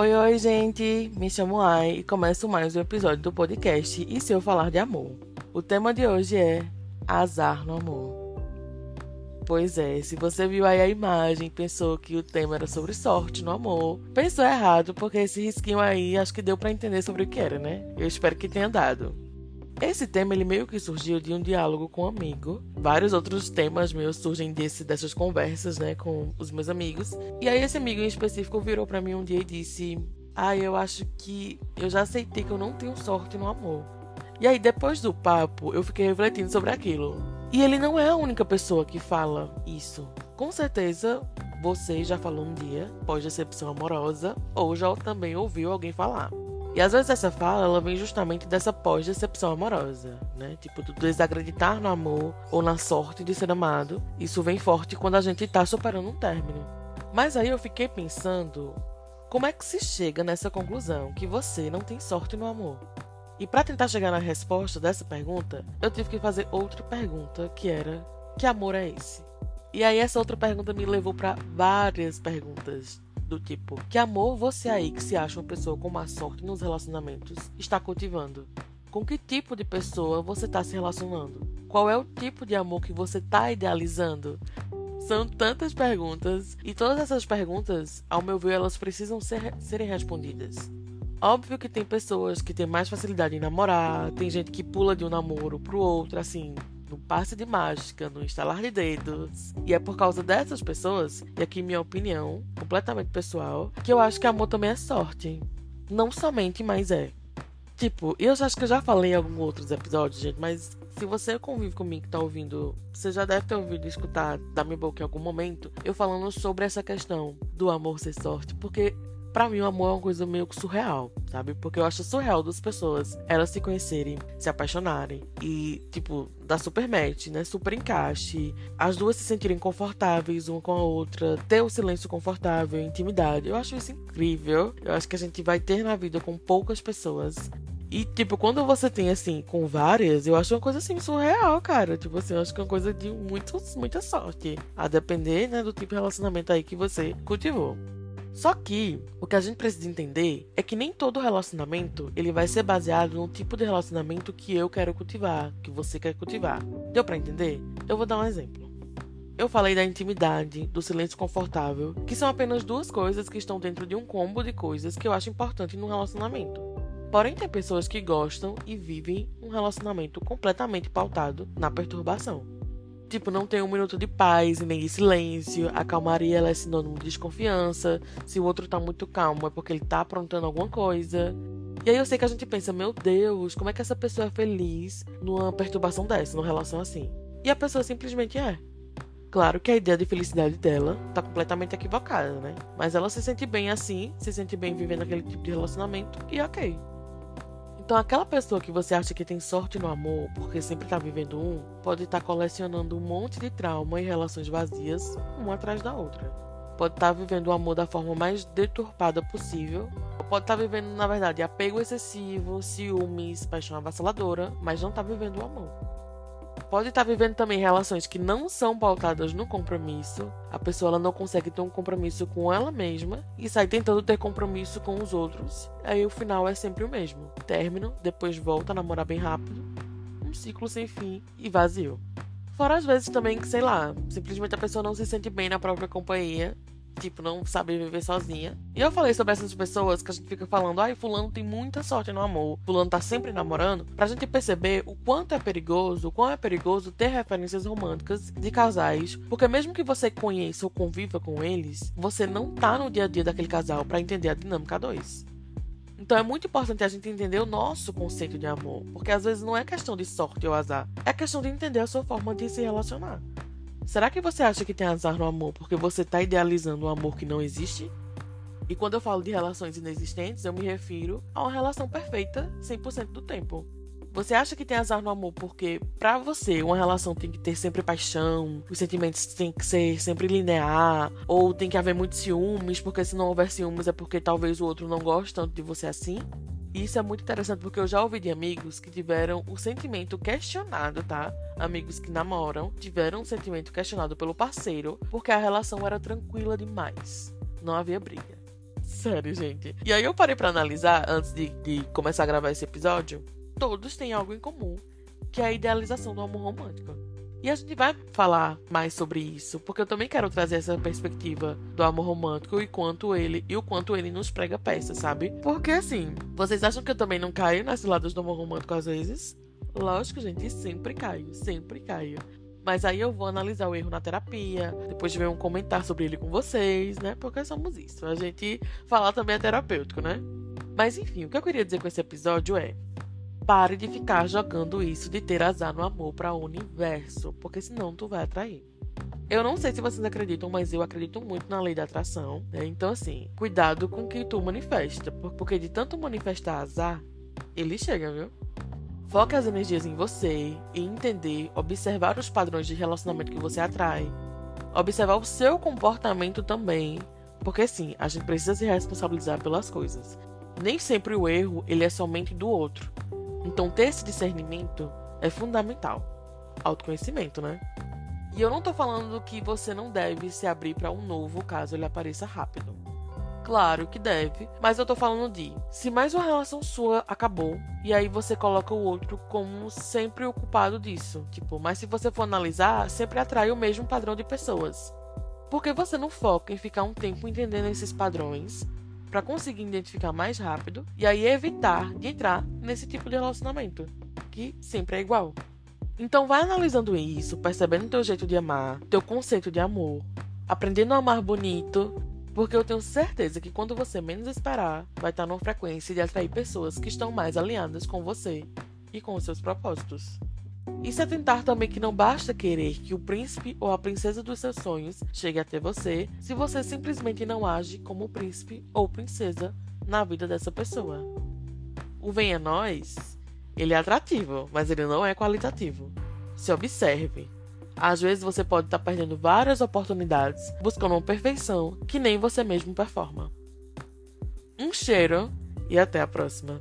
Oi, oi, gente! Me chamo Ai e começo mais um episódio do podcast E se eu falar de amor? O tema de hoje é Azar no Amor. Pois é, se você viu aí a imagem e pensou que o tema era sobre sorte no amor, pensou errado, porque esse risquinho aí acho que deu para entender sobre o que era, né? Eu espero que tenha dado. Esse tema ele meio que surgiu de um diálogo com um amigo. Vários outros temas meus surgem desse, dessas conversas, né, com os meus amigos. E aí esse amigo em específico virou para mim um dia e disse: "Ah, eu acho que eu já aceitei que eu não tenho sorte no amor". E aí depois do papo, eu fiquei refletindo sobre aquilo. E ele não é a única pessoa que fala isso. Com certeza, você já falou um dia, pós-decepção amorosa, ou já também ouviu alguém falar. E às vezes essa fala, ela vem justamente dessa pós-decepção amorosa, né? Tipo, do desacreditar no amor ou na sorte de ser amado. Isso vem forte quando a gente tá superando um término. Mas aí eu fiquei pensando, como é que se chega nessa conclusão que você não tem sorte no amor? E para tentar chegar na resposta dessa pergunta, eu tive que fazer outra pergunta, que era: que amor é esse? E aí essa outra pergunta me levou para várias perguntas do tipo: Que amor você aí que se acha uma pessoa com má sorte nos relacionamentos está cultivando? Com que tipo de pessoa você está se relacionando? Qual é o tipo de amor que você está idealizando? São tantas perguntas e todas essas perguntas, ao meu ver, elas precisam ser, serem respondidas. Óbvio que tem pessoas que têm mais facilidade em namorar, tem gente que pula de um namoro pro outro, assim, no passe de mágica, no instalar de dedos. E é por causa dessas pessoas, e aqui minha opinião, completamente pessoal, que eu acho que amor também é sorte. Não somente, mas é. Tipo, eu acho que eu já falei em alguns outros episódios, gente, mas se você convive comigo que tá ouvindo, você já deve ter ouvido escutar da minha boca em algum momento eu falando sobre essa questão do amor ser sorte, porque para mim, o amor é uma coisa meio que surreal, sabe? Porque eu acho surreal das pessoas elas se conhecerem, se apaixonarem e, tipo, dar super match, né? Super encaixe. As duas se sentirem confortáveis uma com a outra, ter o silêncio confortável, intimidade. Eu acho isso incrível. Eu acho que a gente vai ter na vida com poucas pessoas. E, tipo, quando você tem, assim, com várias, eu acho uma coisa, assim, surreal, cara. Tipo assim, eu acho que é uma coisa de muito, muita sorte. A depender, né, do tipo de relacionamento aí que você cultivou. Só que o que a gente precisa entender é que nem todo relacionamento ele vai ser baseado no tipo de relacionamento que eu quero cultivar, que você quer cultivar. Deu para entender? Eu vou dar um exemplo. Eu falei da intimidade, do silêncio confortável, que são apenas duas coisas que estão dentro de um combo de coisas que eu acho importante num relacionamento. Porém, tem pessoas que gostam e vivem um relacionamento completamente pautado na perturbação. Tipo, não tem um minuto de paz e nem de silêncio. A calmaria ela é sinônimo de desconfiança. Se o outro tá muito calmo é porque ele tá aprontando alguma coisa. E aí eu sei que a gente pensa, meu Deus, como é que essa pessoa é feliz numa perturbação dessa, numa relação assim? E a pessoa simplesmente é. Claro que a ideia de felicidade dela tá completamente equivocada, né? Mas ela se sente bem assim, se sente bem vivendo aquele tipo de relacionamento e ok. Então, aquela pessoa que você acha que tem sorte no amor, porque sempre está vivendo um, pode estar tá colecionando um monte de trauma e relações vazias, uma atrás da outra. Pode estar tá vivendo o amor da forma mais deturpada possível. Pode estar tá vivendo, na verdade, apego excessivo, ciúmes, paixão avassaladora, mas não está vivendo o amor pode estar tá vivendo também relações que não são pautadas no compromisso. A pessoa ela não consegue ter um compromisso com ela mesma e sai tentando ter compromisso com os outros. Aí o final é sempre o mesmo: término, depois volta a namorar bem rápido, um ciclo sem fim e vazio. Fora às vezes também que, sei lá, simplesmente a pessoa não se sente bem na própria companhia tipo, não sabe viver sozinha. E eu falei sobre essas pessoas que a gente fica falando, ai, fulano tem muita sorte no amor, fulano tá sempre namorando, pra gente perceber o quanto é perigoso, o quão é perigoso ter referências românticas de casais, porque mesmo que você conheça ou conviva com eles, você não tá no dia a dia daquele casal para entender a dinâmica dois. Então é muito importante a gente entender o nosso conceito de amor, porque às vezes não é questão de sorte ou azar, é questão de entender a sua forma de se relacionar. Será que você acha que tem azar no amor porque você está idealizando um amor que não existe? E quando eu falo de relações inexistentes, eu me refiro a uma relação perfeita 100% do tempo. Você acha que tem azar no amor porque, para você, uma relação tem que ter sempre paixão, os sentimentos têm que ser sempre linear, ou tem que haver muitos ciúmes, porque se não houver ciúmes é porque talvez o outro não goste tanto de você assim? E isso é muito interessante porque eu já ouvi de amigos que tiveram o sentimento questionado, tá? Amigos que namoram tiveram um sentimento questionado pelo parceiro porque a relação era tranquila demais. Não havia briga. Sério, gente. E aí eu parei para analisar, antes de, de começar a gravar esse episódio, todos têm algo em comum, que é a idealização do amor romântico. E a gente vai falar mais sobre isso, porque eu também quero trazer essa perspectiva do amor romântico e quanto ele e o quanto ele nos prega peça, sabe? Porque assim, vocês acham que eu também não caio nas lados do amor romântico às vezes? Lógico, gente, sempre caio, sempre caio. Mas aí eu vou analisar o erro na terapia, depois de ver um comentário sobre ele com vocês, né? Porque somos isso. A gente falar também é terapêutico, né? Mas enfim, o que eu queria dizer com esse episódio é: pare de ficar jogando isso de ter azar no amor para o universo, porque senão tu vai atrair. Eu não sei se vocês acreditam, mas eu acredito muito na lei da atração. Né? Então, assim, cuidado com o que tu manifesta, porque de tanto manifestar azar, ele chega, viu? Foque as energias em você e entender, observar os padrões de relacionamento que você atrai, observar o seu comportamento também, porque sim, a gente precisa se responsabilizar pelas coisas. Nem sempre o erro ele é somente do outro. Então ter esse discernimento é fundamental. Autoconhecimento, né? E eu não tô falando que você não deve se abrir para um novo caso ele apareça rápido. Claro que deve, mas eu tô falando de se mais uma relação sua acabou e aí você coloca o outro como sempre o culpado disso. Tipo, mas se você for analisar, sempre atrai o mesmo padrão de pessoas. Porque você não foca em ficar um tempo entendendo esses padrões para conseguir identificar mais rápido e aí evitar de entrar nesse tipo de relacionamento, que sempre é igual. Então vai analisando isso, percebendo teu jeito de amar, teu conceito de amor, aprendendo a amar bonito porque eu tenho certeza que quando você menos esperar, vai estar numa frequência de atrair pessoas que estão mais alinhadas com você e com os seus propósitos. E se atentar também que não basta querer que o príncipe ou a princesa dos seus sonhos chegue até você se você simplesmente não age como príncipe ou princesa na vida dessa pessoa. O Venha Nós, ele é atrativo, mas ele não é qualitativo. Se observe. Às vezes você pode estar perdendo várias oportunidades buscando uma perfeição que nem você mesmo performa. Um cheiro e até a próxima.